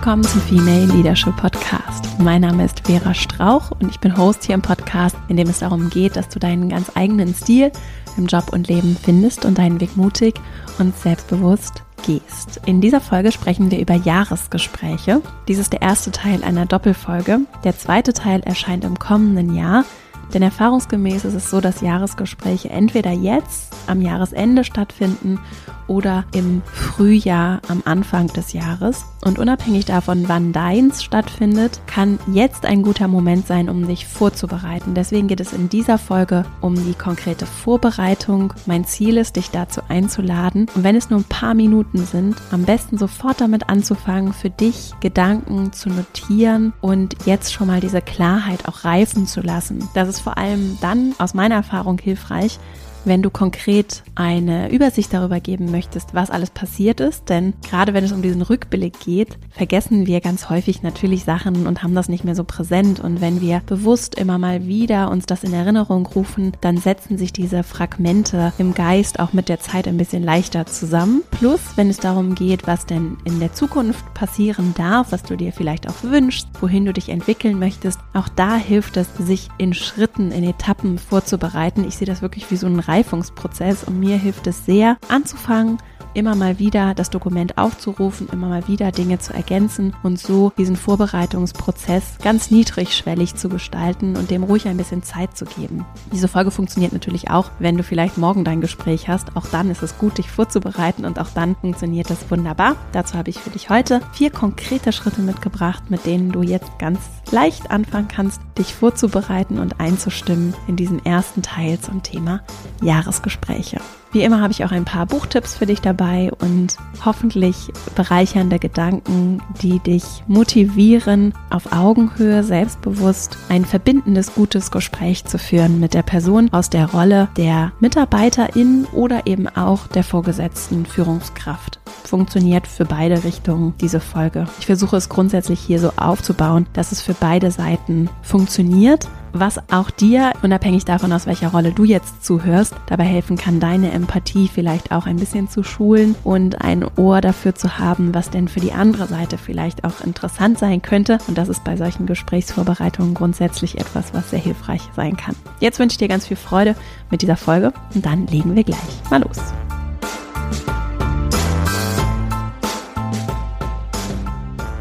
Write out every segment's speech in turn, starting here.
willkommen zum Female Leadership Podcast. Mein Name ist Vera Strauch und ich bin Host hier im Podcast, in dem es darum geht, dass du deinen ganz eigenen Stil im Job und Leben findest und deinen Weg mutig und selbstbewusst gehst. In dieser Folge sprechen wir über Jahresgespräche. Dies ist der erste Teil einer Doppelfolge. Der zweite Teil erscheint im kommenden Jahr. Denn erfahrungsgemäß ist es so, dass Jahresgespräche entweder jetzt am Jahresende stattfinden oder im Frühjahr am Anfang des Jahres. Und unabhängig davon, wann deins stattfindet, kann jetzt ein guter Moment sein, um dich vorzubereiten. Deswegen geht es in dieser Folge um die konkrete Vorbereitung. Mein Ziel ist, dich dazu einzuladen. Und wenn es nur ein paar Minuten sind, am besten sofort damit anzufangen, für dich Gedanken zu notieren und jetzt schon mal diese Klarheit auch reifen zu lassen. Das ist vor allem dann aus meiner Erfahrung hilfreich, wenn du konkret eine Übersicht darüber geben möchtest, was alles passiert ist. Denn gerade wenn es um diesen Rückblick geht, vergessen wir ganz häufig natürlich Sachen und haben das nicht mehr so präsent. Und wenn wir bewusst immer mal wieder uns das in Erinnerung rufen, dann setzen sich diese Fragmente im Geist auch mit der Zeit ein bisschen leichter zusammen. Plus, wenn es darum geht, was denn in der Zukunft passieren darf, was du dir vielleicht auch wünschst, wohin du dich entwickeln möchtest, auch da hilft es, sich in Schritten, in Etappen vorzubereiten. Ich sehe das wirklich wie so ein Reifungsprozess und mir hilft es sehr, anzufangen, immer mal wieder das Dokument aufzurufen, immer mal wieder Dinge zu ergänzen und so diesen Vorbereitungsprozess ganz niedrigschwellig zu gestalten und dem ruhig ein bisschen Zeit zu geben. Diese Folge funktioniert natürlich auch, wenn du vielleicht morgen dein Gespräch hast. Auch dann ist es gut, dich vorzubereiten und auch dann funktioniert das wunderbar. Dazu habe ich für dich heute vier konkrete Schritte mitgebracht, mit denen du jetzt ganz leicht anfangen kannst, dich vorzubereiten und einzustimmen in diesen ersten Teil zum Thema Jahresgespräche. Wie immer habe ich auch ein paar Buchtipps für dich dabei und hoffentlich bereichernde Gedanken, die dich motivieren, auf Augenhöhe selbstbewusst ein verbindendes, gutes Gespräch zu führen mit der Person aus der Rolle der Mitarbeiterin oder eben auch der vorgesetzten Führungskraft funktioniert für beide Richtungen diese Folge. Ich versuche es grundsätzlich hier so aufzubauen, dass es für beide Seiten funktioniert, was auch dir, unabhängig davon, aus welcher Rolle du jetzt zuhörst, dabei helfen kann, deine Empathie vielleicht auch ein bisschen zu schulen und ein Ohr dafür zu haben, was denn für die andere Seite vielleicht auch interessant sein könnte. Und das ist bei solchen Gesprächsvorbereitungen grundsätzlich etwas, was sehr hilfreich sein kann. Jetzt wünsche ich dir ganz viel Freude mit dieser Folge und dann legen wir gleich mal los.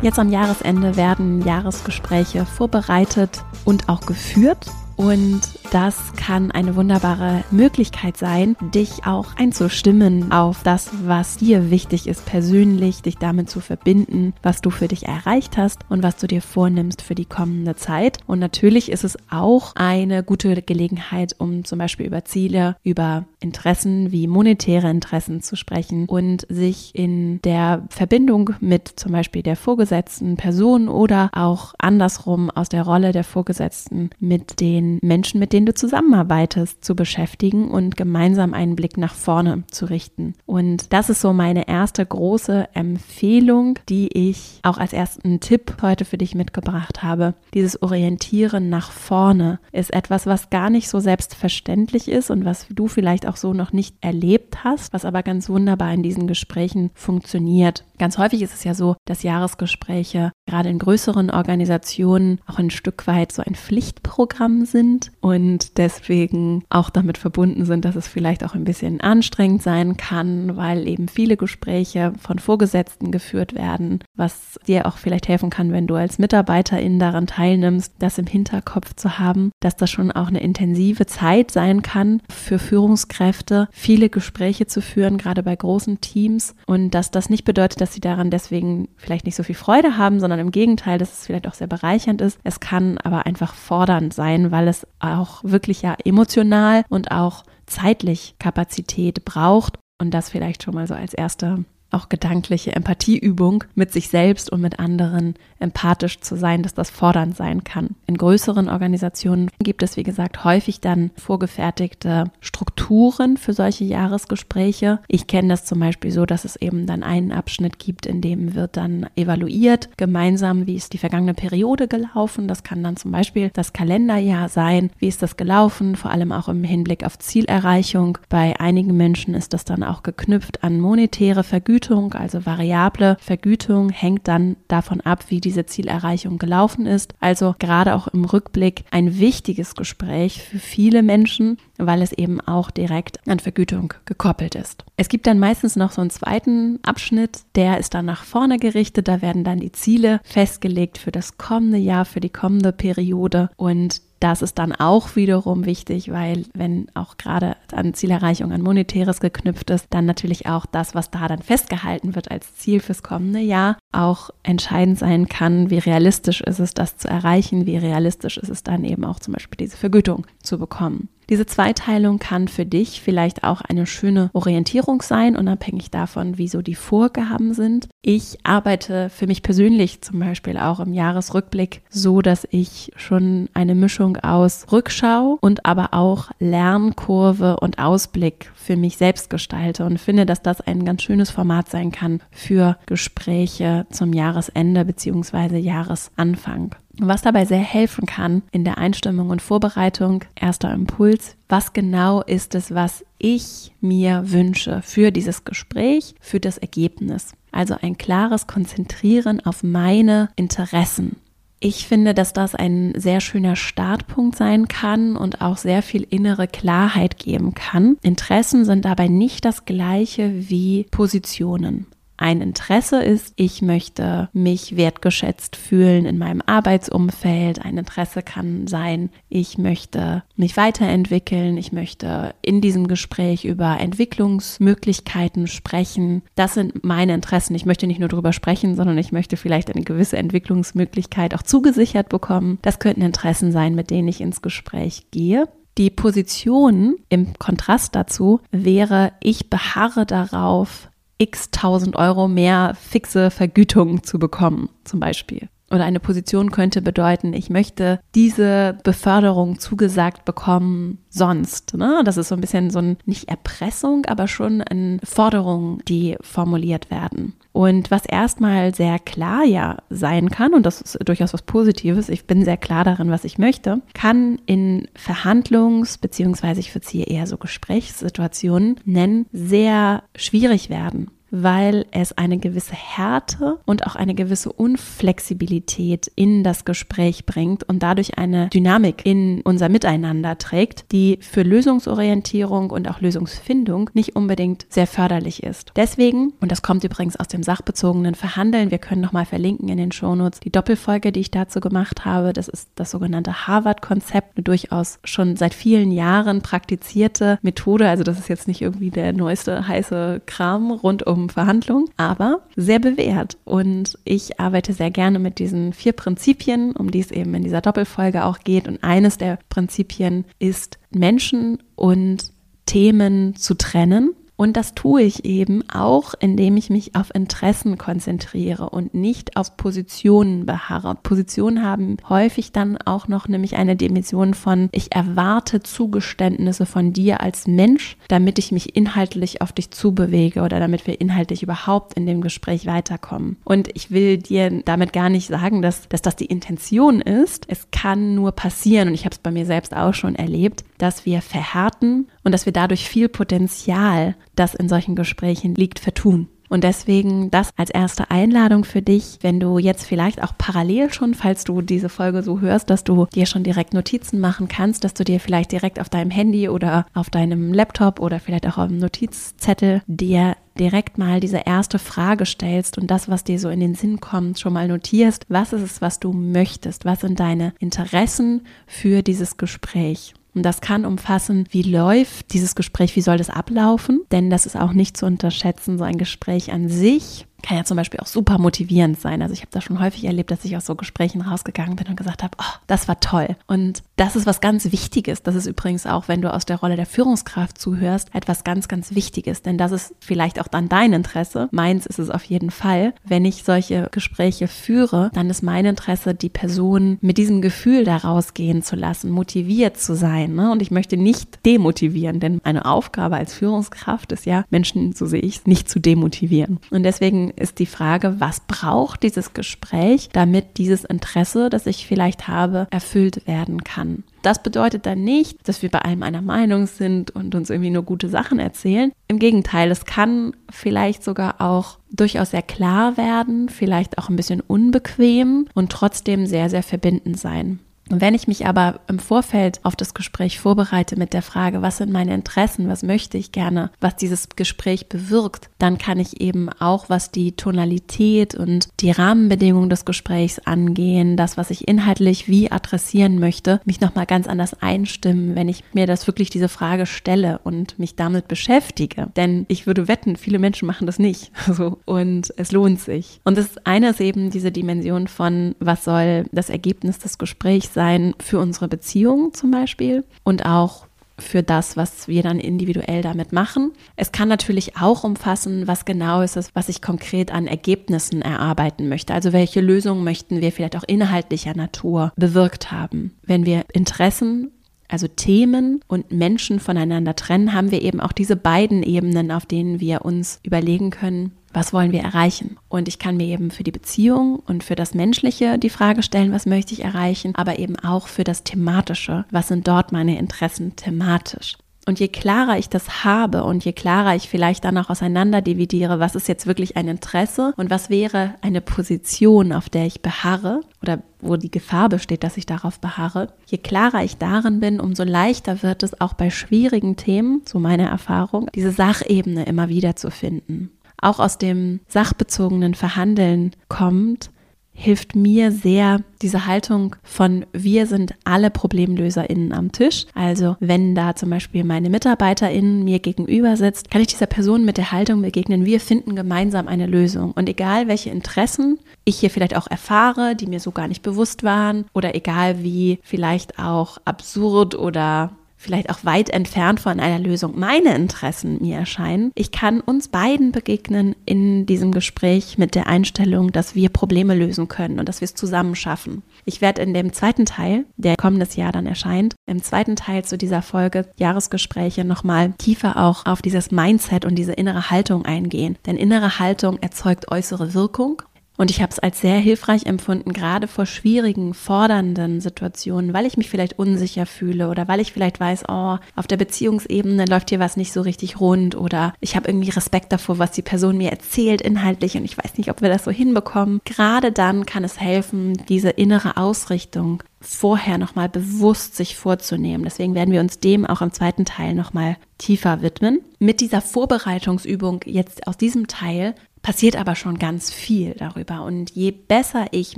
Jetzt am Jahresende werden Jahresgespräche vorbereitet und auch geführt. Und das kann eine wunderbare Möglichkeit sein, dich auch einzustimmen auf das, was dir wichtig ist persönlich, dich damit zu verbinden, was du für dich erreicht hast und was du dir vornimmst für die kommende Zeit. Und natürlich ist es auch eine gute Gelegenheit, um zum Beispiel über Ziele, über Interessen wie monetäre Interessen zu sprechen und sich in der Verbindung mit zum Beispiel der vorgesetzten Person oder auch andersrum aus der Rolle der Vorgesetzten mit den Menschen, mit denen du zusammenarbeitest, zu beschäftigen und gemeinsam einen Blick nach vorne zu richten. Und das ist so meine erste große Empfehlung, die ich auch als ersten Tipp heute für dich mitgebracht habe. Dieses Orientieren nach vorne ist etwas, was gar nicht so selbstverständlich ist und was du vielleicht auch so noch nicht erlebt hast, was aber ganz wunderbar in diesen Gesprächen funktioniert. Ganz häufig ist es ja so, dass Jahresgespräche gerade in größeren Organisationen auch ein Stück weit so ein Pflichtprogramm sind und deswegen auch damit verbunden sind, dass es vielleicht auch ein bisschen anstrengend sein kann, weil eben viele Gespräche von Vorgesetzten geführt werden, was dir auch vielleicht helfen kann, wenn du als Mitarbeiterin daran teilnimmst, das im Hinterkopf zu haben, dass das schon auch eine intensive Zeit sein kann für Führungskräfte, viele Gespräche zu führen, gerade bei großen Teams und dass das nicht bedeutet, dass sie daran deswegen vielleicht nicht so viel Freude haben, sondern im Gegenteil, dass es vielleicht auch sehr bereichernd ist. Es kann aber einfach fordernd sein, weil es auch wirklich ja emotional und auch zeitlich Kapazität braucht und das vielleicht schon mal so als erste auch gedankliche Empathieübung mit sich selbst und mit anderen empathisch zu sein, dass das fordernd sein kann. In größeren Organisationen gibt es, wie gesagt, häufig dann vorgefertigte Strukturen für solche Jahresgespräche. Ich kenne das zum Beispiel so, dass es eben dann einen Abschnitt gibt, in dem wird dann evaluiert, gemeinsam, wie ist die vergangene Periode gelaufen. Das kann dann zum Beispiel das Kalenderjahr sein. Wie ist das gelaufen? Vor allem auch im Hinblick auf Zielerreichung. Bei einigen Menschen ist das dann auch geknüpft an monetäre Vergütung Vergütung, also variable Vergütung, hängt dann davon ab, wie diese Zielerreichung gelaufen ist. Also gerade auch im Rückblick ein wichtiges Gespräch für viele Menschen, weil es eben auch direkt an Vergütung gekoppelt ist. Es gibt dann meistens noch so einen zweiten Abschnitt, der ist dann nach vorne gerichtet. Da werden dann die Ziele festgelegt für das kommende Jahr, für die kommende Periode und das ist dann auch wiederum wichtig, weil wenn auch gerade an Zielerreichung an Monetäres geknüpft ist, dann natürlich auch das, was da dann festgehalten wird als Ziel fürs kommende Jahr, auch entscheidend sein kann, wie realistisch ist es, das zu erreichen, wie realistisch ist es dann eben auch zum Beispiel diese Vergütung zu bekommen. Diese Zweiteilung kann für dich vielleicht auch eine schöne Orientierung sein, unabhängig davon, wie so die Vorgaben sind. Ich arbeite für mich persönlich zum Beispiel auch im Jahresrückblick so, dass ich schon eine Mischung aus Rückschau und aber auch Lernkurve und Ausblick für mich selbst gestalte und finde, dass das ein ganz schönes Format sein kann für Gespräche zum Jahresende bzw. Jahresanfang. Was dabei sehr helfen kann in der Einstimmung und Vorbereitung, erster Impuls, was genau ist es, was ich mir wünsche für dieses Gespräch, für das Ergebnis. Also ein klares Konzentrieren auf meine Interessen. Ich finde, dass das ein sehr schöner Startpunkt sein kann und auch sehr viel innere Klarheit geben kann. Interessen sind dabei nicht das gleiche wie Positionen ein Interesse ist, ich möchte mich wertgeschätzt fühlen in meinem Arbeitsumfeld. Ein Interesse kann sein, ich möchte mich weiterentwickeln, ich möchte in diesem Gespräch über Entwicklungsmöglichkeiten sprechen. Das sind meine Interessen. Ich möchte nicht nur darüber sprechen, sondern ich möchte vielleicht eine gewisse Entwicklungsmöglichkeit auch zugesichert bekommen. Das könnten Interessen sein, mit denen ich ins Gespräch gehe. Die Position im Kontrast dazu wäre, ich beharre darauf, x tausend Euro mehr fixe Vergütung zu bekommen, zum Beispiel. Oder eine Position könnte bedeuten, ich möchte diese Beförderung zugesagt bekommen sonst. Ne? Das ist so ein bisschen so ein, nicht Erpressung, aber schon eine Forderung, die formuliert werden. Und was erstmal sehr klar ja sein kann, und das ist durchaus was Positives, ich bin sehr klar darin, was ich möchte, kann in Verhandlungs- beziehungsweise ich hier eher so Gesprächssituationen nennen, sehr schwierig werden weil es eine gewisse Härte und auch eine gewisse Unflexibilität in das Gespräch bringt und dadurch eine Dynamik in unser Miteinander trägt, die für Lösungsorientierung und auch Lösungsfindung nicht unbedingt sehr förderlich ist. Deswegen, und das kommt übrigens aus dem sachbezogenen Verhandeln, wir können nochmal verlinken in den Shownotes die Doppelfolge, die ich dazu gemacht habe. Das ist das sogenannte Harvard-Konzept, eine durchaus schon seit vielen Jahren praktizierte Methode. Also das ist jetzt nicht irgendwie der neueste heiße Kram rund um Verhandlungen, aber sehr bewährt. Und ich arbeite sehr gerne mit diesen vier Prinzipien, um die es eben in dieser Doppelfolge auch geht. Und eines der Prinzipien ist, Menschen und Themen zu trennen und das tue ich eben auch, indem ich mich auf Interessen konzentriere und nicht auf Positionen beharre. Positionen haben häufig dann auch noch nämlich eine Dimension von, ich erwarte Zugeständnisse von dir als Mensch, damit ich mich inhaltlich auf dich zubewege oder damit wir inhaltlich überhaupt in dem Gespräch weiterkommen. Und ich will dir damit gar nicht sagen, dass, dass das die Intention ist. Es kann nur passieren, und ich habe es bei mir selbst auch schon erlebt, dass wir verhärten und dass wir dadurch viel Potenzial, das in solchen Gesprächen liegt, vertun. Und deswegen das als erste Einladung für dich, wenn du jetzt vielleicht auch parallel schon, falls du diese Folge so hörst, dass du dir schon direkt Notizen machen kannst, dass du dir vielleicht direkt auf deinem Handy oder auf deinem Laptop oder vielleicht auch auf dem Notizzettel dir direkt mal diese erste Frage stellst und das, was dir so in den Sinn kommt, schon mal notierst. Was ist es, was du möchtest? Was sind deine Interessen für dieses Gespräch? Und das kann umfassen, wie läuft dieses Gespräch, wie soll das ablaufen? Denn das ist auch nicht zu unterschätzen, so ein Gespräch an sich kann ja zum Beispiel auch super motivierend sein. Also ich habe das schon häufig erlebt, dass ich aus so Gesprächen rausgegangen bin und gesagt habe, oh, das war toll. Und das ist was ganz Wichtiges. Das ist übrigens auch, wenn du aus der Rolle der Führungskraft zuhörst, etwas ganz, ganz Wichtiges. Denn das ist vielleicht auch dann dein Interesse. Meins ist es auf jeden Fall. Wenn ich solche Gespräche führe, dann ist mein Interesse, die Person mit diesem Gefühl da rausgehen zu lassen, motiviert zu sein. Ne? Und ich möchte nicht demotivieren, denn eine Aufgabe als Führungskraft ist ja, Menschen, so sehe ich es, nicht zu demotivieren. Und deswegen ist die Frage, was braucht dieses Gespräch, damit dieses Interesse, das ich vielleicht habe, erfüllt werden kann. Das bedeutet dann nicht, dass wir bei allem einer Meinung sind und uns irgendwie nur gute Sachen erzählen. Im Gegenteil, es kann vielleicht sogar auch durchaus sehr klar werden, vielleicht auch ein bisschen unbequem und trotzdem sehr, sehr verbindend sein. Und wenn ich mich aber im Vorfeld auf das Gespräch vorbereite mit der Frage, was sind meine Interessen, was möchte ich gerne, was dieses Gespräch bewirkt, dann kann ich eben auch, was die Tonalität und die Rahmenbedingungen des Gesprächs angehen, das, was ich inhaltlich wie adressieren möchte, mich nochmal ganz anders einstimmen, wenn ich mir das wirklich diese Frage stelle und mich damit beschäftige. Denn ich würde wetten, viele Menschen machen das nicht. So. Und es lohnt sich. Und das eine ist eben diese Dimension von, was soll das Ergebnis des Gesprächs sein? Sein für unsere Beziehung zum Beispiel und auch für das, was wir dann individuell damit machen. Es kann natürlich auch umfassen, was genau ist es, was ich konkret an Ergebnissen erarbeiten möchte. Also welche Lösungen möchten wir vielleicht auch inhaltlicher Natur bewirkt haben. Wenn wir Interessen also Themen und Menschen voneinander trennen, haben wir eben auch diese beiden Ebenen, auf denen wir uns überlegen können, was wollen wir erreichen? Und ich kann mir eben für die Beziehung und für das Menschliche die Frage stellen, was möchte ich erreichen, aber eben auch für das Thematische, was sind dort meine Interessen thematisch? Und je klarer ich das habe und je klarer ich vielleicht dann auch auseinander dividiere, was ist jetzt wirklich ein Interesse und was wäre eine Position, auf der ich beharre oder wo die Gefahr besteht, dass ich darauf beharre, je klarer ich darin bin, umso leichter wird es auch bei schwierigen Themen, so meine Erfahrung, diese Sachebene immer wieder zu finden auch aus dem sachbezogenen Verhandeln kommt, hilft mir sehr diese Haltung von wir sind alle ProblemlöserInnen am Tisch. Also wenn da zum Beispiel meine MitarbeiterInnen mir gegenüber sitzt, kann ich dieser Person mit der Haltung begegnen, wir finden gemeinsam eine Lösung. Und egal welche Interessen ich hier vielleicht auch erfahre, die mir so gar nicht bewusst waren, oder egal wie vielleicht auch absurd oder vielleicht auch weit entfernt von einer Lösung meine Interessen mir erscheinen. Ich kann uns beiden begegnen in diesem Gespräch mit der Einstellung, dass wir Probleme lösen können und dass wir es zusammen schaffen. Ich werde in dem zweiten Teil, der kommendes Jahr dann erscheint, im zweiten Teil zu dieser Folge Jahresgespräche nochmal tiefer auch auf dieses Mindset und diese innere Haltung eingehen. Denn innere Haltung erzeugt äußere Wirkung und ich habe es als sehr hilfreich empfunden, gerade vor schwierigen, fordernden Situationen, weil ich mich vielleicht unsicher fühle oder weil ich vielleicht weiß, oh, auf der Beziehungsebene läuft hier was nicht so richtig rund oder ich habe irgendwie Respekt davor, was die Person mir erzählt inhaltlich und ich weiß nicht, ob wir das so hinbekommen. Gerade dann kann es helfen, diese innere Ausrichtung vorher nochmal bewusst sich vorzunehmen. Deswegen werden wir uns dem auch im zweiten Teil nochmal tiefer widmen. Mit dieser Vorbereitungsübung jetzt aus diesem Teil passiert aber schon ganz viel darüber. Und je besser ich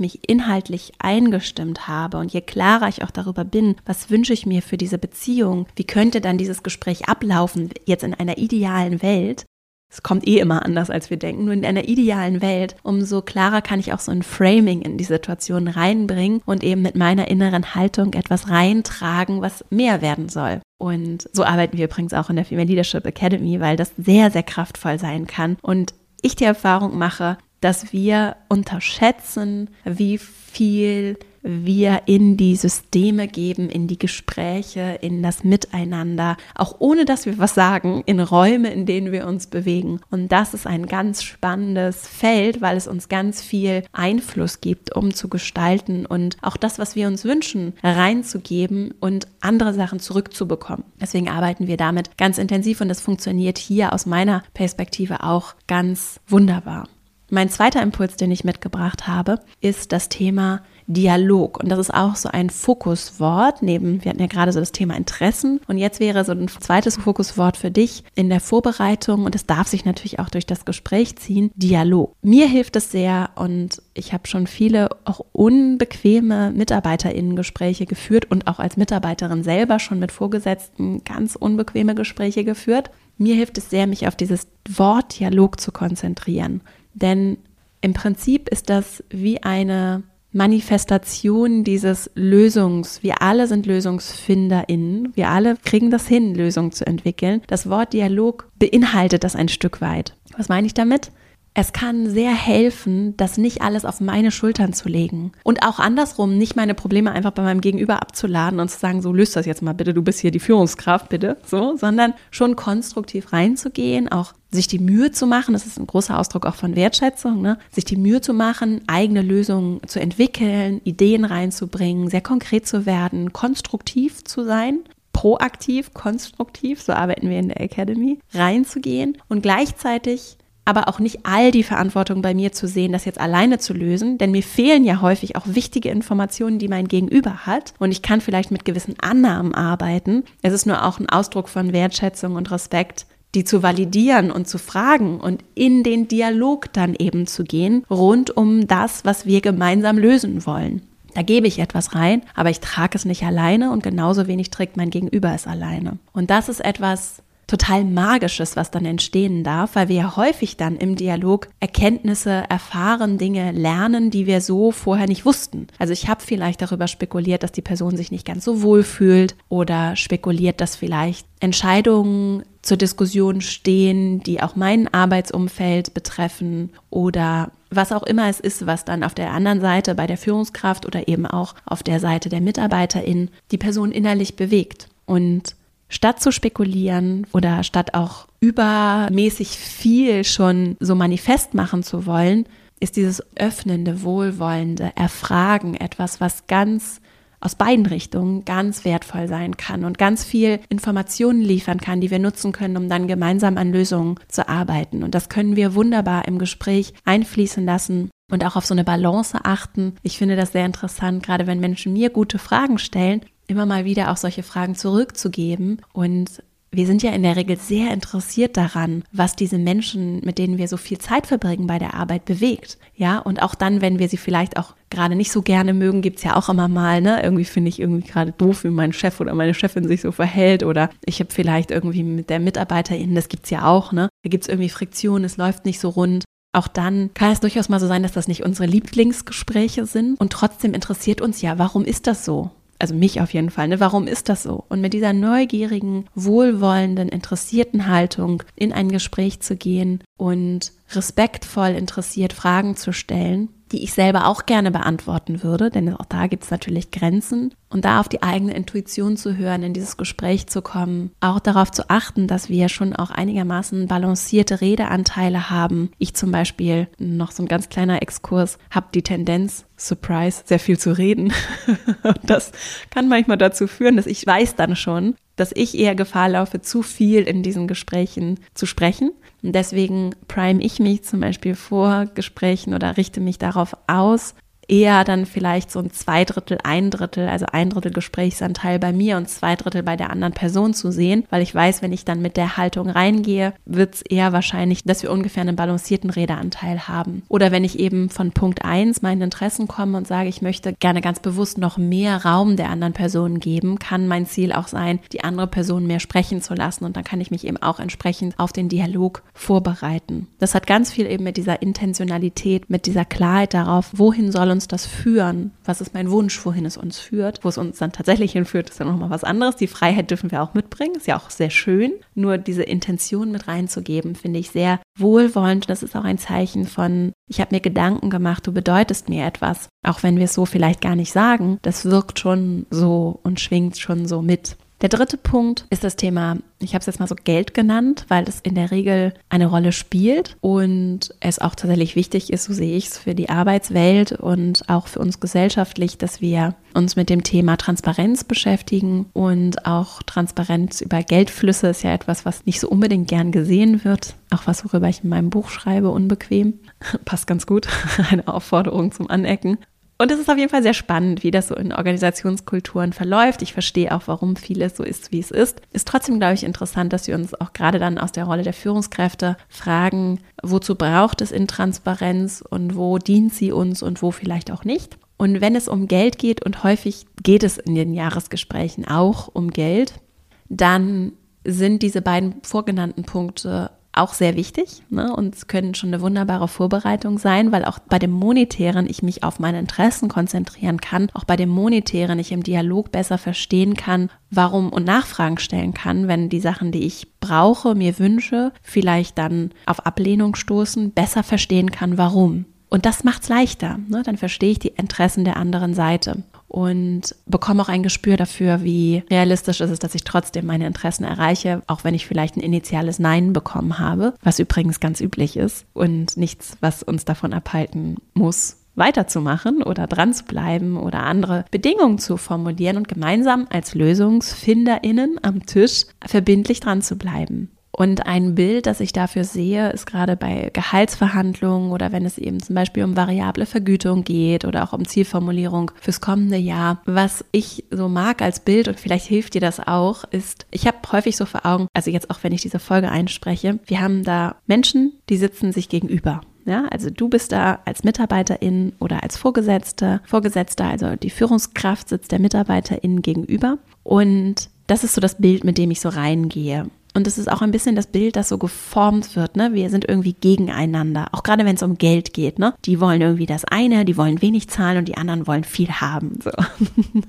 mich inhaltlich eingestimmt habe und je klarer ich auch darüber bin, was wünsche ich mir für diese Beziehung, wie könnte dann dieses Gespräch ablaufen, jetzt in einer idealen Welt, es kommt eh immer anders, als wir denken. Nur in einer idealen Welt, umso klarer kann ich auch so ein Framing in die Situation reinbringen und eben mit meiner inneren Haltung etwas reintragen, was mehr werden soll. Und so arbeiten wir übrigens auch in der Female Leadership Academy, weil das sehr, sehr kraftvoll sein kann. Und ich die Erfahrung mache, dass wir unterschätzen, wie viel wir in die Systeme geben, in die Gespräche, in das Miteinander, auch ohne dass wir was sagen, in Räume, in denen wir uns bewegen. Und das ist ein ganz spannendes Feld, weil es uns ganz viel Einfluss gibt, um zu gestalten und auch das, was wir uns wünschen, reinzugeben und andere Sachen zurückzubekommen. Deswegen arbeiten wir damit ganz intensiv und das funktioniert hier aus meiner Perspektive auch ganz wunderbar. Mein zweiter Impuls, den ich mitgebracht habe, ist das Thema Dialog. Und das ist auch so ein Fokuswort. Neben, wir hatten ja gerade so das Thema Interessen. Und jetzt wäre so ein zweites Fokuswort für dich in der Vorbereitung. Und es darf sich natürlich auch durch das Gespräch ziehen. Dialog. Mir hilft es sehr und ich habe schon viele auch unbequeme MitarbeiterInnen-Gespräche geführt und auch als Mitarbeiterin selber schon mit Vorgesetzten ganz unbequeme Gespräche geführt. Mir hilft es sehr, mich auf dieses Wort Dialog zu konzentrieren. Denn im Prinzip ist das wie eine Manifestation dieses Lösungs. Wir alle sind LösungsfinderInnen. Wir alle kriegen das hin, Lösungen zu entwickeln. Das Wort Dialog beinhaltet das ein Stück weit. Was meine ich damit? Es kann sehr helfen, das nicht alles auf meine Schultern zu legen. Und auch andersrum, nicht meine Probleme einfach bei meinem Gegenüber abzuladen und zu sagen, so löst das jetzt mal bitte, du bist hier die Führungskraft, bitte, so, sondern schon konstruktiv reinzugehen, auch sich die Mühe zu machen, das ist ein großer Ausdruck auch von Wertschätzung, ne? sich die Mühe zu machen, eigene Lösungen zu entwickeln, Ideen reinzubringen, sehr konkret zu werden, konstruktiv zu sein proaktiv, konstruktiv, so arbeiten wir in der Academy, reinzugehen und gleichzeitig aber auch nicht all die Verantwortung bei mir zu sehen, das jetzt alleine zu lösen, denn mir fehlen ja häufig auch wichtige Informationen, die mein Gegenüber hat und ich kann vielleicht mit gewissen Annahmen arbeiten. Es ist nur auch ein Ausdruck von Wertschätzung und Respekt, die zu validieren und zu fragen und in den Dialog dann eben zu gehen, rund um das, was wir gemeinsam lösen wollen. Da gebe ich etwas rein, aber ich trage es nicht alleine und genauso wenig trägt mein Gegenüber es alleine. Und das ist etwas, total Magisches, was dann entstehen darf, weil wir ja häufig dann im Dialog Erkenntnisse erfahren, Dinge lernen, die wir so vorher nicht wussten. Also ich habe vielleicht darüber spekuliert, dass die Person sich nicht ganz so wohl fühlt oder spekuliert, dass vielleicht Entscheidungen zur Diskussion stehen, die auch mein Arbeitsumfeld betreffen oder was auch immer es ist, was dann auf der anderen Seite bei der Führungskraft oder eben auch auf der Seite der Mitarbeiterin die Person innerlich bewegt. Und statt zu spekulieren oder statt auch übermäßig viel schon so manifest machen zu wollen, ist dieses öffnende, wohlwollende Erfragen etwas, was ganz aus beiden Richtungen ganz wertvoll sein kann und ganz viel Informationen liefern kann, die wir nutzen können, um dann gemeinsam an Lösungen zu arbeiten. Und das können wir wunderbar im Gespräch einfließen lassen und auch auf so eine Balance achten. Ich finde das sehr interessant, gerade wenn Menschen mir gute Fragen stellen, immer mal wieder auch solche Fragen zurückzugeben und wir sind ja in der Regel sehr interessiert daran, was diese Menschen, mit denen wir so viel Zeit verbringen bei der Arbeit, bewegt. Ja, und auch dann, wenn wir sie vielleicht auch gerade nicht so gerne mögen, gibt es ja auch immer mal, ne? Irgendwie finde ich irgendwie gerade doof, wie mein Chef oder meine Chefin sich so verhält. Oder ich habe vielleicht irgendwie mit der Mitarbeiterin, das gibt es ja auch, ne? Da gibt es irgendwie Friktion, es läuft nicht so rund. Auch dann kann es durchaus mal so sein, dass das nicht unsere Lieblingsgespräche sind. Und trotzdem interessiert uns ja, warum ist das so? Also mich auf jeden Fall, ne? warum ist das so? Und mit dieser neugierigen, wohlwollenden, interessierten Haltung in ein Gespräch zu gehen und respektvoll interessiert Fragen zu stellen, die ich selber auch gerne beantworten würde, denn auch da gibt es natürlich Grenzen. Und da auf die eigene Intuition zu hören, in dieses Gespräch zu kommen, auch darauf zu achten, dass wir schon auch einigermaßen balancierte Redeanteile haben. Ich zum Beispiel, noch so ein ganz kleiner Exkurs, habe die Tendenz, Surprise, sehr viel zu reden. das kann manchmal dazu führen, dass ich weiß dann schon, dass ich eher Gefahr laufe, zu viel in diesen Gesprächen zu sprechen und deswegen prime ich mich zum Beispiel vor Gesprächen oder richte mich darauf aus, eher dann vielleicht so ein Zweidrittel, ein Drittel, also ein Drittel Gesprächsanteil bei mir und zwei Drittel bei der anderen Person zu sehen, weil ich weiß, wenn ich dann mit der Haltung reingehe, wird es eher wahrscheinlich, dass wir ungefähr einen balancierten Redeanteil haben. Oder wenn ich eben von Punkt eins meinen Interessen komme und sage, ich möchte gerne ganz bewusst noch mehr Raum der anderen Person geben, kann mein Ziel auch sein, die andere Person mehr sprechen zu lassen und dann kann ich mich eben auch entsprechend auf den Dialog vorbereiten. Das hat ganz viel eben mit dieser Intentionalität, mit dieser Klarheit darauf, wohin soll uns das führen? Was ist mein Wunsch, wohin es uns führt? Wo es uns dann tatsächlich hinführt, ist ja nochmal was anderes. Die Freiheit dürfen wir auch mitbringen, ist ja auch sehr schön. Nur diese Intention mit reinzugeben, finde ich sehr wohlwollend. Das ist auch ein Zeichen von, ich habe mir Gedanken gemacht, du bedeutest mir etwas. Auch wenn wir es so vielleicht gar nicht sagen, das wirkt schon so und schwingt schon so mit. Der dritte Punkt ist das Thema, ich habe es jetzt mal so Geld genannt, weil es in der Regel eine Rolle spielt und es auch tatsächlich wichtig ist, so sehe ich es, für die Arbeitswelt und auch für uns gesellschaftlich, dass wir uns mit dem Thema Transparenz beschäftigen und auch Transparenz über Geldflüsse ist ja etwas, was nicht so unbedingt gern gesehen wird. Auch was, worüber ich in meinem Buch schreibe, unbequem. Passt ganz gut. Eine Aufforderung zum Anecken. Und es ist auf jeden Fall sehr spannend, wie das so in Organisationskulturen verläuft. Ich verstehe auch, warum vieles so ist, wie es ist. Ist trotzdem, glaube ich, interessant, dass wir uns auch gerade dann aus der Rolle der Führungskräfte fragen, wozu braucht es in Transparenz und wo dient sie uns und wo vielleicht auch nicht. Und wenn es um Geld geht, und häufig geht es in den Jahresgesprächen auch um Geld, dann sind diese beiden vorgenannten Punkte auch sehr wichtig ne? und können schon eine wunderbare Vorbereitung sein, weil auch bei dem Monetären ich mich auf meine Interessen konzentrieren kann, auch bei dem Monetären ich im Dialog besser verstehen kann, warum und Nachfragen stellen kann, wenn die Sachen, die ich brauche, mir wünsche, vielleicht dann auf Ablehnung stoßen, besser verstehen kann, warum. Und das macht es leichter. Ne? Dann verstehe ich die Interessen der anderen Seite und bekomme auch ein Gespür dafür, wie realistisch ist es, dass ich trotzdem meine Interessen erreiche, auch wenn ich vielleicht ein initiales Nein bekommen habe, was übrigens ganz üblich ist und nichts, was uns davon abhalten muss, weiterzumachen oder dran zu bleiben oder andere Bedingungen zu formulieren und gemeinsam als Lösungsfinderinnen am Tisch verbindlich dran zu bleiben. Und ein Bild, das ich dafür sehe, ist gerade bei Gehaltsverhandlungen oder wenn es eben zum Beispiel um variable Vergütung geht oder auch um Zielformulierung fürs kommende Jahr. Was ich so mag als Bild und vielleicht hilft dir das auch, ist, ich habe häufig so vor Augen, also jetzt auch wenn ich diese Folge einspreche, wir haben da Menschen, die sitzen sich gegenüber. Ja, also du bist da als Mitarbeiterin oder als Vorgesetzte, Vorgesetzter, also die Führungskraft sitzt der Mitarbeiterin gegenüber. Und das ist so das Bild, mit dem ich so reingehe. Und es ist auch ein bisschen das Bild, das so geformt wird. Ne? Wir sind irgendwie gegeneinander. Auch gerade wenn es um Geld geht. Ne? Die wollen irgendwie das eine, die wollen wenig zahlen und die anderen wollen viel haben. So.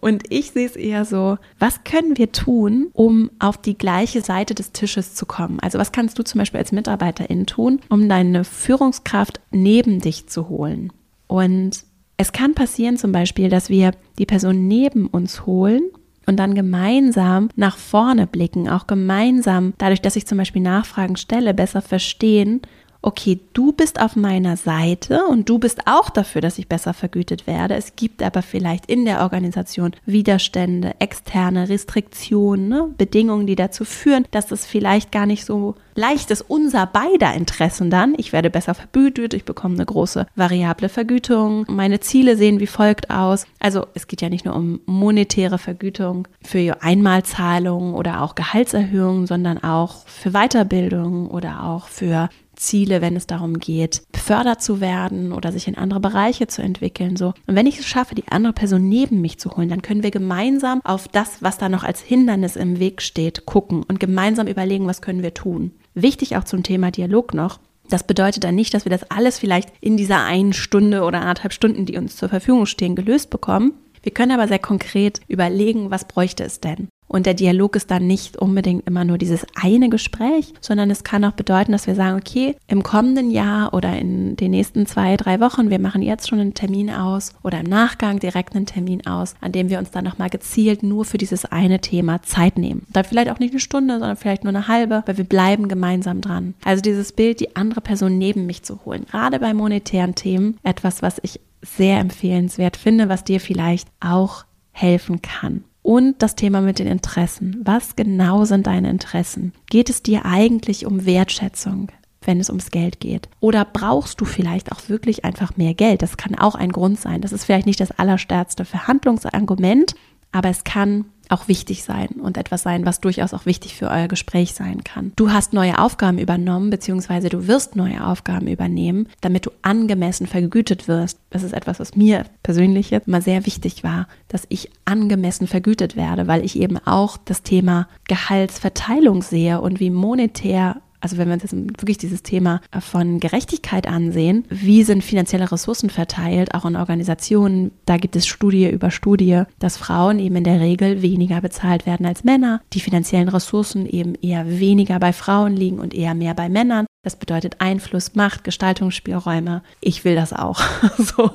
Und ich sehe es eher so, was können wir tun, um auf die gleiche Seite des Tisches zu kommen? Also was kannst du zum Beispiel als Mitarbeiterin tun, um deine Führungskraft neben dich zu holen? Und es kann passieren zum Beispiel, dass wir die Person neben uns holen und dann gemeinsam nach vorne blicken, auch gemeinsam, dadurch, dass ich zum Beispiel Nachfragen stelle, besser verstehen, okay, du bist auf meiner Seite und du bist auch dafür, dass ich besser vergütet werde. Es gibt aber vielleicht in der Organisation Widerstände, externe Restriktionen, ne? Bedingungen, die dazu führen, dass es vielleicht gar nicht so leicht ist, unser beider Interessen dann. Ich werde besser vergütet, ich bekomme eine große variable Vergütung, meine Ziele sehen wie folgt aus. Also es geht ja nicht nur um monetäre Vergütung für Einmalzahlungen oder auch Gehaltserhöhungen, sondern auch für Weiterbildung oder auch für Ziele, wenn es darum geht, befördert zu werden oder sich in andere Bereiche zu entwickeln. So. Und wenn ich es schaffe, die andere Person neben mich zu holen, dann können wir gemeinsam auf das, was da noch als Hindernis im Weg steht, gucken und gemeinsam überlegen, was können wir tun. Wichtig auch zum Thema Dialog noch. Das bedeutet dann nicht, dass wir das alles vielleicht in dieser einen Stunde oder anderthalb Stunden, die uns zur Verfügung stehen, gelöst bekommen. Wir können aber sehr konkret überlegen, was bräuchte es denn? Und der Dialog ist dann nicht unbedingt immer nur dieses eine Gespräch, sondern es kann auch bedeuten, dass wir sagen, okay, im kommenden Jahr oder in den nächsten zwei, drei Wochen, wir machen jetzt schon einen Termin aus oder im Nachgang direkt einen Termin aus, an dem wir uns dann nochmal gezielt nur für dieses eine Thema Zeit nehmen. Da vielleicht auch nicht eine Stunde, sondern vielleicht nur eine halbe, weil wir bleiben gemeinsam dran. Also dieses Bild, die andere Person neben mich zu holen, gerade bei monetären Themen, etwas, was ich sehr empfehlenswert finde, was dir vielleicht auch helfen kann. Und das Thema mit den Interessen. Was genau sind deine Interessen? Geht es dir eigentlich um Wertschätzung? wenn es ums Geld geht? Oder brauchst du vielleicht auch wirklich einfach mehr Geld? Das kann auch ein Grund sein. Das ist vielleicht nicht das allerstärkste Verhandlungsargument, aber es kann auch wichtig sein und etwas sein, was durchaus auch wichtig für euer Gespräch sein kann. Du hast neue Aufgaben übernommen, beziehungsweise du wirst neue Aufgaben übernehmen, damit du angemessen vergütet wirst. Das ist etwas, was mir persönlich jetzt mal sehr wichtig war, dass ich angemessen vergütet werde, weil ich eben auch das Thema Gehaltsverteilung sehe und wie monetär also wenn wir das wirklich dieses Thema von Gerechtigkeit ansehen, wie sind finanzielle Ressourcen verteilt, auch in Organisationen, da gibt es Studie über Studie, dass Frauen eben in der Regel weniger bezahlt werden als Männer, die finanziellen Ressourcen eben eher weniger bei Frauen liegen und eher mehr bei Männern. Das bedeutet Einfluss, Macht, Gestaltungsspielräume. Ich will das auch. so.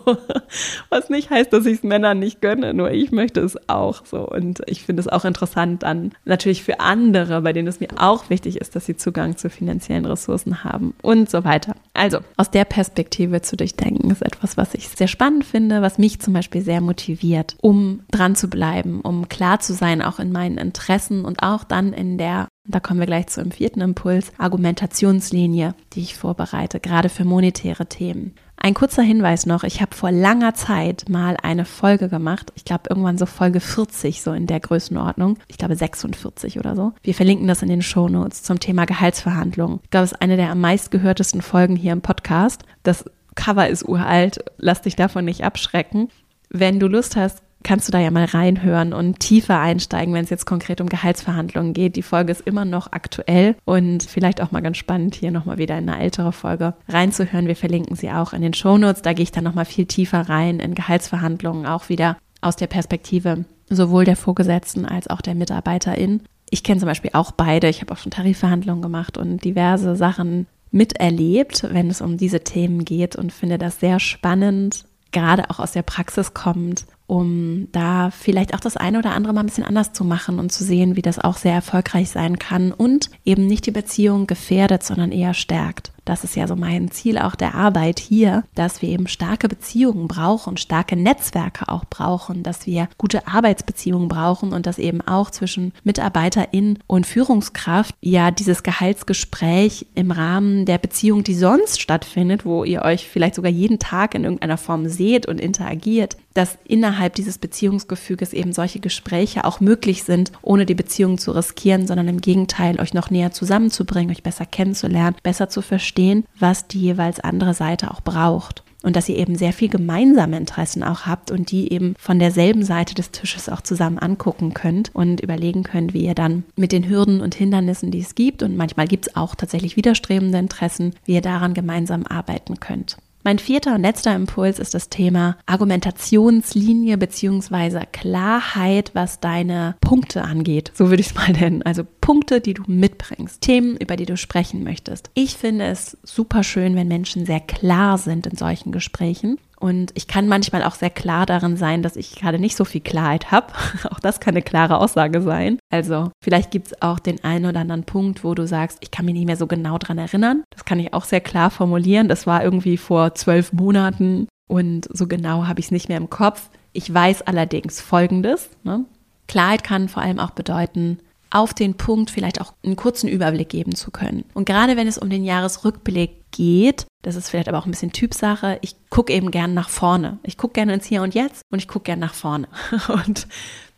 Was nicht heißt, dass ich es Männern nicht gönne, nur ich möchte es auch so. Und ich finde es auch interessant dann natürlich für andere, bei denen es mir auch wichtig ist, dass sie Zugang zu finanziellen Ressourcen haben und so weiter. Also aus der Perspektive zu durchdenken ist etwas, was ich sehr spannend finde, was mich zum Beispiel sehr motiviert, um dran zu bleiben, um klar zu sein, auch in meinen Interessen und auch dann in der da kommen wir gleich zu einem vierten Impuls, Argumentationslinie, die ich vorbereite, gerade für monetäre Themen. Ein kurzer Hinweis noch, ich habe vor langer Zeit mal eine Folge gemacht, ich glaube irgendwann so Folge 40, so in der Größenordnung, ich glaube 46 oder so. Wir verlinken das in den Show Notes zum Thema Gehaltsverhandlungen. Ich glaube, es ist eine der am meistgehörtesten Folgen hier im Podcast. Das Cover ist uralt, lass dich davon nicht abschrecken. Wenn du Lust hast, kannst du da ja mal reinhören und tiefer einsteigen, wenn es jetzt konkret um Gehaltsverhandlungen geht. Die Folge ist immer noch aktuell und vielleicht auch mal ganz spannend, hier nochmal wieder in eine ältere Folge reinzuhören. Wir verlinken sie auch in den Shownotes. Da gehe ich dann nochmal viel tiefer rein in Gehaltsverhandlungen, auch wieder aus der Perspektive sowohl der Vorgesetzten als auch der Mitarbeiterin. Ich kenne zum Beispiel auch beide. Ich habe auch schon Tarifverhandlungen gemacht und diverse Sachen miterlebt, wenn es um diese Themen geht und finde das sehr spannend, gerade auch aus der Praxis kommt um da vielleicht auch das eine oder andere mal ein bisschen anders zu machen und zu sehen, wie das auch sehr erfolgreich sein kann und eben nicht die Beziehung gefährdet, sondern eher stärkt. Das ist ja so mein Ziel auch der Arbeit hier, dass wir eben starke Beziehungen brauchen, starke Netzwerke auch brauchen, dass wir gute Arbeitsbeziehungen brauchen und dass eben auch zwischen Mitarbeiterin und Führungskraft ja dieses Gehaltsgespräch im Rahmen der Beziehung, die sonst stattfindet, wo ihr euch vielleicht sogar jeden Tag in irgendeiner Form seht und interagiert, dass innerhalb dieses Beziehungsgefüges eben solche Gespräche auch möglich sind, ohne die Beziehung zu riskieren, sondern im Gegenteil, euch noch näher zusammenzubringen, euch besser kennenzulernen, besser zu verstehen, was die jeweils andere Seite auch braucht. Und dass ihr eben sehr viel gemeinsame Interessen auch habt und die eben von derselben Seite des Tisches auch zusammen angucken könnt und überlegen könnt, wie ihr dann mit den Hürden und Hindernissen, die es gibt, und manchmal gibt es auch tatsächlich widerstrebende Interessen, wie ihr daran gemeinsam arbeiten könnt. Mein vierter und letzter Impuls ist das Thema Argumentationslinie bzw. Klarheit, was deine Punkte angeht. So würde ich es mal nennen. Also Punkte, die du mitbringst, Themen, über die du sprechen möchtest. Ich finde es super schön, wenn Menschen sehr klar sind in solchen Gesprächen und ich kann manchmal auch sehr klar darin sein, dass ich gerade nicht so viel Klarheit habe. auch das kann eine klare Aussage sein. Also vielleicht gibt es auch den einen oder anderen Punkt, wo du sagst, ich kann mich nicht mehr so genau daran erinnern. Das kann ich auch sehr klar formulieren. Das war irgendwie vor zwölf Monaten und so genau habe ich es nicht mehr im Kopf. Ich weiß allerdings Folgendes. Ne? Klarheit kann vor allem auch bedeuten, auf den Punkt vielleicht auch einen kurzen Überblick geben zu können. Und gerade wenn es um den Jahresrückblick geht, das ist vielleicht aber auch ein bisschen Typsache, ich gucke eben gern nach vorne. Ich gucke gerne ins Hier und Jetzt und ich gucke gern nach vorne. Und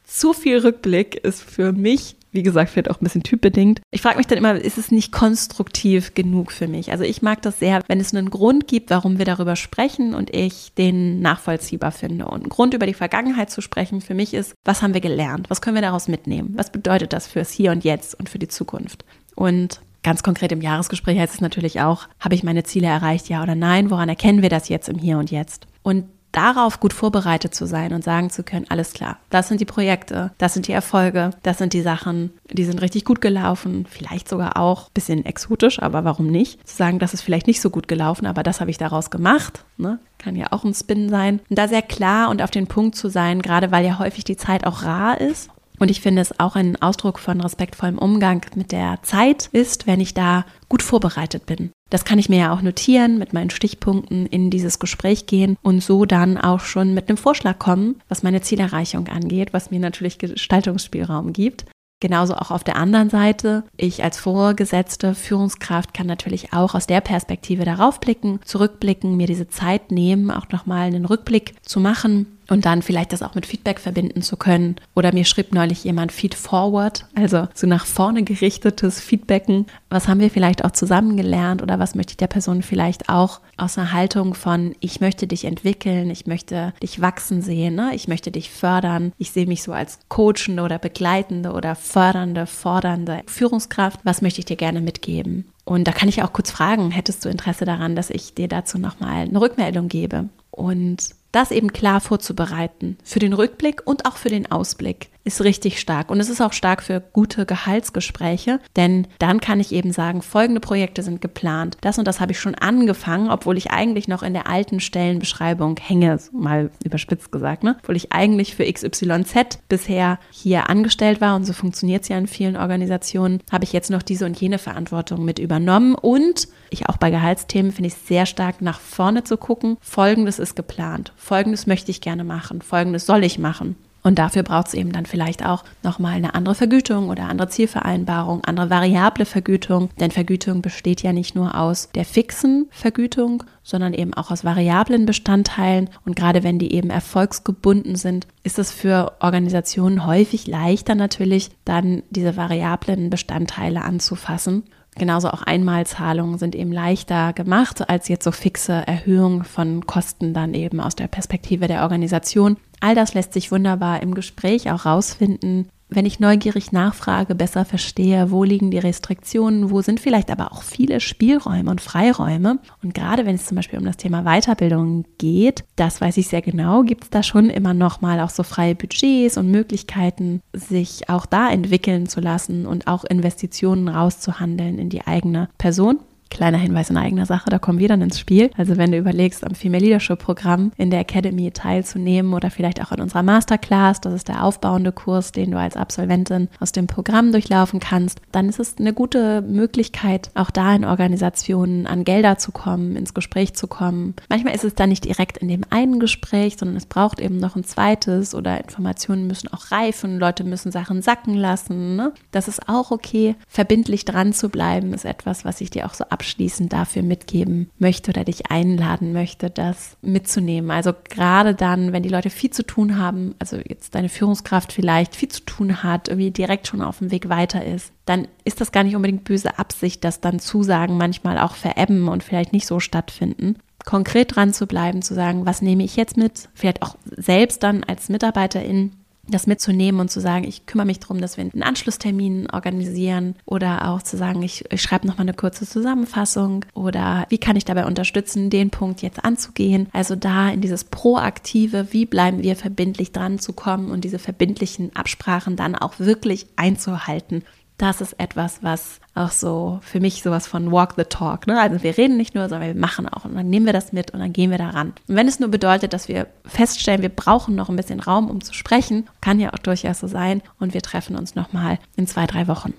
zu viel Rückblick ist für mich wie gesagt, vielleicht auch ein bisschen typbedingt. Ich frage mich dann immer, ist es nicht konstruktiv genug für mich? Also ich mag das sehr, wenn es einen Grund gibt, warum wir darüber sprechen und ich den nachvollziehbar finde. Und ein Grund über die Vergangenheit zu sprechen für mich ist, was haben wir gelernt? Was können wir daraus mitnehmen? Was bedeutet das fürs Hier und Jetzt und für die Zukunft? Und Ganz konkret im Jahresgespräch heißt es natürlich auch, habe ich meine Ziele erreicht, ja oder nein? Woran erkennen wir das jetzt im Hier und Jetzt? Und darauf gut vorbereitet zu sein und sagen zu können, alles klar, das sind die Projekte, das sind die Erfolge, das sind die Sachen, die sind richtig gut gelaufen, vielleicht sogar auch ein bisschen exotisch, aber warum nicht? Zu sagen, das ist vielleicht nicht so gut gelaufen, aber das habe ich daraus gemacht, ne? kann ja auch ein Spin sein. Und da sehr klar und auf den Punkt zu sein, gerade weil ja häufig die Zeit auch rar ist und ich finde es auch ein Ausdruck von respektvollem Umgang mit der Zeit ist, wenn ich da gut vorbereitet bin. Das kann ich mir ja auch notieren, mit meinen Stichpunkten in dieses Gespräch gehen und so dann auch schon mit einem Vorschlag kommen, was meine Zielerreichung angeht, was mir natürlich Gestaltungsspielraum gibt. Genauso auch auf der anderen Seite. Ich als vorgesetzte Führungskraft kann natürlich auch aus der Perspektive darauf blicken, zurückblicken, mir diese Zeit nehmen, auch nochmal einen Rückblick zu machen und dann vielleicht das auch mit Feedback verbinden zu können. Oder mir schrieb neulich jemand Feed Forward, also so nach vorne gerichtetes Feedbacken. Was haben wir vielleicht auch zusammen gelernt oder was möchte ich der Person vielleicht auch aus einer Haltung von, ich möchte dich entwickeln, ich möchte dich wachsen sehen, ne? ich möchte dich fördern, ich sehe mich so als coachende oder begleitende oder fördernde, fordernde Führungskraft. Was möchte ich dir gerne mitgeben? Und da kann ich auch kurz fragen, hättest du Interesse daran, dass ich dir dazu nochmal eine Rückmeldung gebe? Und das eben klar vorzubereiten für den Rückblick und auch für den Ausblick ist richtig stark. Und es ist auch stark für gute Gehaltsgespräche, denn dann kann ich eben sagen, folgende Projekte sind geplant. Das und das habe ich schon angefangen, obwohl ich eigentlich noch in der alten Stellenbeschreibung hänge, mal überspitzt gesagt, ne? Obwohl ich eigentlich für XYZ bisher hier angestellt war und so funktioniert es ja in vielen Organisationen, habe ich jetzt noch diese und jene Verantwortung mit übernommen und ich auch bei Gehaltsthemen finde ich sehr stark nach vorne zu gucken. Folgendes ist geplant. Folgendes möchte ich gerne machen. Folgendes soll ich machen. Und dafür braucht es eben dann vielleicht auch nochmal eine andere Vergütung oder andere Zielvereinbarung, andere variable Vergütung. Denn Vergütung besteht ja nicht nur aus der fixen Vergütung, sondern eben auch aus variablen Bestandteilen. Und gerade wenn die eben erfolgsgebunden sind, ist es für Organisationen häufig leichter natürlich, dann diese variablen Bestandteile anzufassen. Genauso auch Einmalzahlungen sind eben leichter gemacht als jetzt so fixe Erhöhungen von Kosten dann eben aus der Perspektive der Organisation. All das lässt sich wunderbar im Gespräch auch rausfinden, wenn ich neugierig nachfrage, besser verstehe, wo liegen die Restriktionen, wo sind vielleicht aber auch viele Spielräume und Freiräume. Und gerade wenn es zum Beispiel um das Thema Weiterbildung geht, das weiß ich sehr genau, gibt es da schon immer noch mal auch so freie Budgets und Möglichkeiten, sich auch da entwickeln zu lassen und auch Investitionen rauszuhandeln in die eigene Person. Kleiner Hinweis in eigener Sache, da kommen wir dann ins Spiel. Also wenn du überlegst, am Female Leadership Programm in der Academy teilzunehmen oder vielleicht auch in unserer Masterclass, das ist der aufbauende Kurs, den du als Absolventin aus dem Programm durchlaufen kannst, dann ist es eine gute Möglichkeit, auch da in Organisationen an Gelder zu kommen, ins Gespräch zu kommen. Manchmal ist es dann nicht direkt in dem einen Gespräch, sondern es braucht eben noch ein zweites oder Informationen müssen auch reifen, Leute müssen Sachen sacken lassen. Ne? Das ist auch okay. Verbindlich dran zu bleiben, ist etwas, was ich dir auch so abschließend dafür mitgeben möchte oder dich einladen möchte, das mitzunehmen. Also gerade dann, wenn die Leute viel zu tun haben, also jetzt deine Führungskraft vielleicht viel zu tun hat, irgendwie direkt schon auf dem Weg weiter ist, dann ist das gar nicht unbedingt böse Absicht, dass dann Zusagen manchmal auch verebben und vielleicht nicht so stattfinden konkret dran zu bleiben, zu sagen, was nehme ich jetzt mit? Vielleicht auch selbst dann als Mitarbeiterin das mitzunehmen und zu sagen, ich kümmere mich darum, dass wir einen Anschlusstermin organisieren oder auch zu sagen, ich, ich schreibe nochmal eine kurze Zusammenfassung oder wie kann ich dabei unterstützen, den Punkt jetzt anzugehen. Also da in dieses Proaktive, wie bleiben wir verbindlich dran zu kommen und diese verbindlichen Absprachen dann auch wirklich einzuhalten das ist etwas, was auch so für mich sowas von Walk the Talk. Ne? Also wir reden nicht nur, sondern wir machen auch. Und dann nehmen wir das mit und dann gehen wir daran. Und wenn es nur bedeutet, dass wir feststellen, wir brauchen noch ein bisschen Raum, um zu sprechen, kann ja auch durchaus so sein. Und wir treffen uns nochmal in zwei, drei Wochen.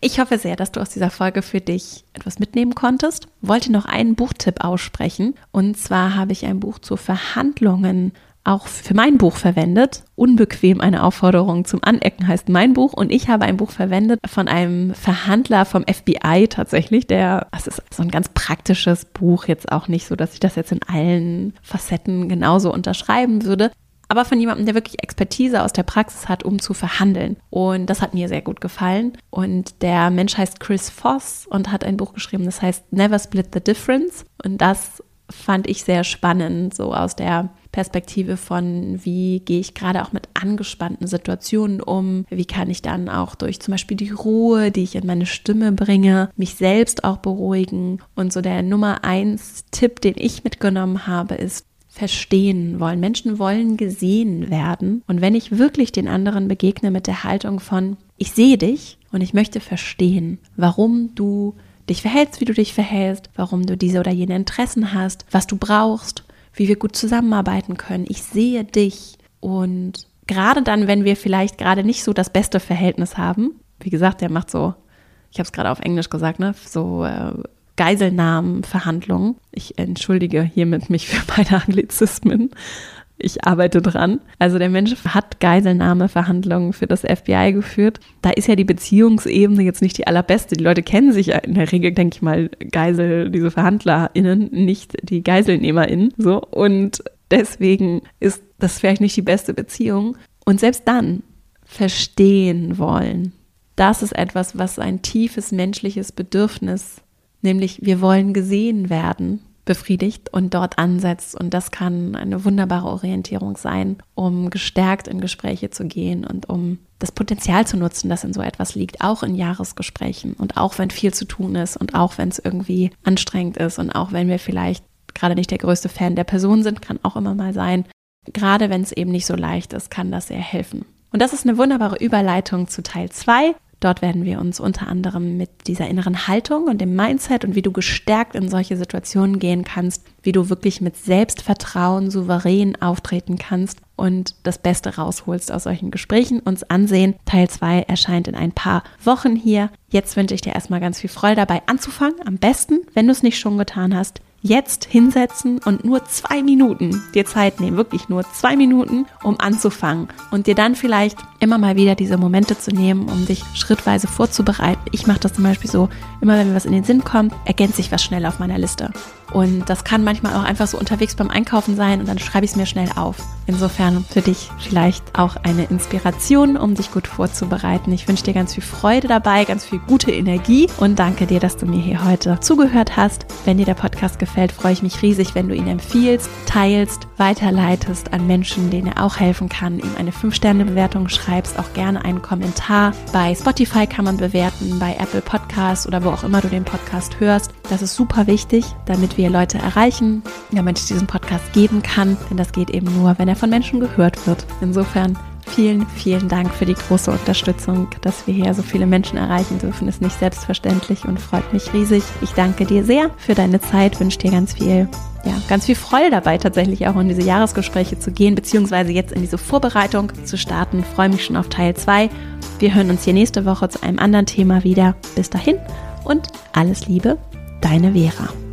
Ich hoffe sehr, dass du aus dieser Folge für dich etwas mitnehmen konntest. Wollte noch einen Buchtipp aussprechen. Und zwar habe ich ein Buch zu Verhandlungen auch für mein Buch verwendet. Unbequem eine Aufforderung zum Anecken heißt mein Buch und ich habe ein Buch verwendet von einem Verhandler vom FBI tatsächlich, der, das ist so ein ganz praktisches Buch, jetzt auch nicht so, dass ich das jetzt in allen Facetten genauso unterschreiben würde, aber von jemandem, der wirklich Expertise aus der Praxis hat, um zu verhandeln. Und das hat mir sehr gut gefallen. Und der Mensch heißt Chris Voss und hat ein Buch geschrieben, das heißt Never Split the Difference. Und das fand ich sehr spannend, so aus der Perspektive von, wie gehe ich gerade auch mit angespannten Situationen um, wie kann ich dann auch durch zum Beispiel die Ruhe, die ich in meine Stimme bringe, mich selbst auch beruhigen. Und so der Nummer eins Tipp, den ich mitgenommen habe, ist, verstehen wollen. Menschen wollen gesehen werden. Und wenn ich wirklich den anderen begegne mit der Haltung von, ich sehe dich und ich möchte verstehen, warum du dich verhältst, wie du dich verhältst, warum du diese oder jene Interessen hast, was du brauchst wie wir gut zusammenarbeiten können. Ich sehe dich und gerade dann, wenn wir vielleicht gerade nicht so das beste Verhältnis haben, wie gesagt, der macht so, ich habe es gerade auf Englisch gesagt, ne, so äh, Geiselnahmenverhandlungen. Ich entschuldige hiermit mich für meine Anglizismen. Ich arbeite dran. Also der Mensch hat Geiselnahmeverhandlungen für das FBI geführt. Da ist ja die Beziehungsebene jetzt nicht die allerbeste. Die Leute kennen sich ja in der Regel, denke ich mal, Geisel, diese VerhandlerInnen, nicht die GeiselnehmerInnen. So. Und deswegen ist das vielleicht nicht die beste Beziehung. Und selbst dann verstehen wollen. Das ist etwas, was ein tiefes menschliches Bedürfnis, nämlich wir wollen gesehen werden befriedigt und dort ansetzt. Und das kann eine wunderbare Orientierung sein, um gestärkt in Gespräche zu gehen und um das Potenzial zu nutzen, das in so etwas liegt, auch in Jahresgesprächen und auch wenn viel zu tun ist und auch wenn es irgendwie anstrengend ist und auch wenn wir vielleicht gerade nicht der größte Fan der Person sind, kann auch immer mal sein. Gerade wenn es eben nicht so leicht ist, kann das sehr helfen. Und das ist eine wunderbare Überleitung zu Teil 2 Dort werden wir uns unter anderem mit dieser inneren Haltung und dem Mindset und wie du gestärkt in solche Situationen gehen kannst, wie du wirklich mit Selbstvertrauen souverän auftreten kannst und das Beste rausholst aus solchen Gesprächen uns ansehen. Teil 2 erscheint in ein paar Wochen hier. Jetzt wünsche ich dir erstmal ganz viel Freude dabei anzufangen. Am besten, wenn du es nicht schon getan hast, jetzt hinsetzen und nur zwei Minuten dir Zeit nehmen, wirklich nur zwei Minuten, um anzufangen und dir dann vielleicht immer mal wieder diese Momente zu nehmen, um dich schrittweise vorzubereiten. Ich mache das zum Beispiel so, immer wenn mir was in den Sinn kommt, ergänze ich was schnell auf meiner Liste. Und das kann manchmal auch einfach so unterwegs beim Einkaufen sein und dann schreibe ich es mir schnell auf. Insofern für dich vielleicht auch eine Inspiration, um dich gut vorzubereiten. Ich wünsche dir ganz viel Freude dabei, ganz viel gute Energie und danke dir, dass du mir hier heute zugehört hast. Wenn dir der Podcast gefällt, freue ich mich riesig, wenn du ihn empfiehlst, teilst, weiterleitest an Menschen, denen er auch helfen kann, ihm eine 5-Sterne-Bewertung schreibst, auch gerne einen Kommentar. Bei Spotify kann man bewerten, bei Apple Podcasts oder wo auch immer du den Podcast hörst. Das ist super wichtig, damit wir Leute erreichen, damit ich diesen Podcast geben kann, denn das geht eben nur, wenn er von Menschen gehört wird. Insofern vielen, vielen Dank für die große Unterstützung, dass wir hier so viele Menschen erreichen dürfen. Ist nicht selbstverständlich und freut mich riesig. Ich danke dir sehr für deine Zeit, wünsche dir ganz viel, ja, ganz viel Freude dabei, tatsächlich auch in diese Jahresgespräche zu gehen, beziehungsweise jetzt in diese Vorbereitung zu starten. freue mich schon auf Teil 2. Wir hören uns hier nächste Woche zu einem anderen Thema wieder. Bis dahin und alles Liebe, deine Vera.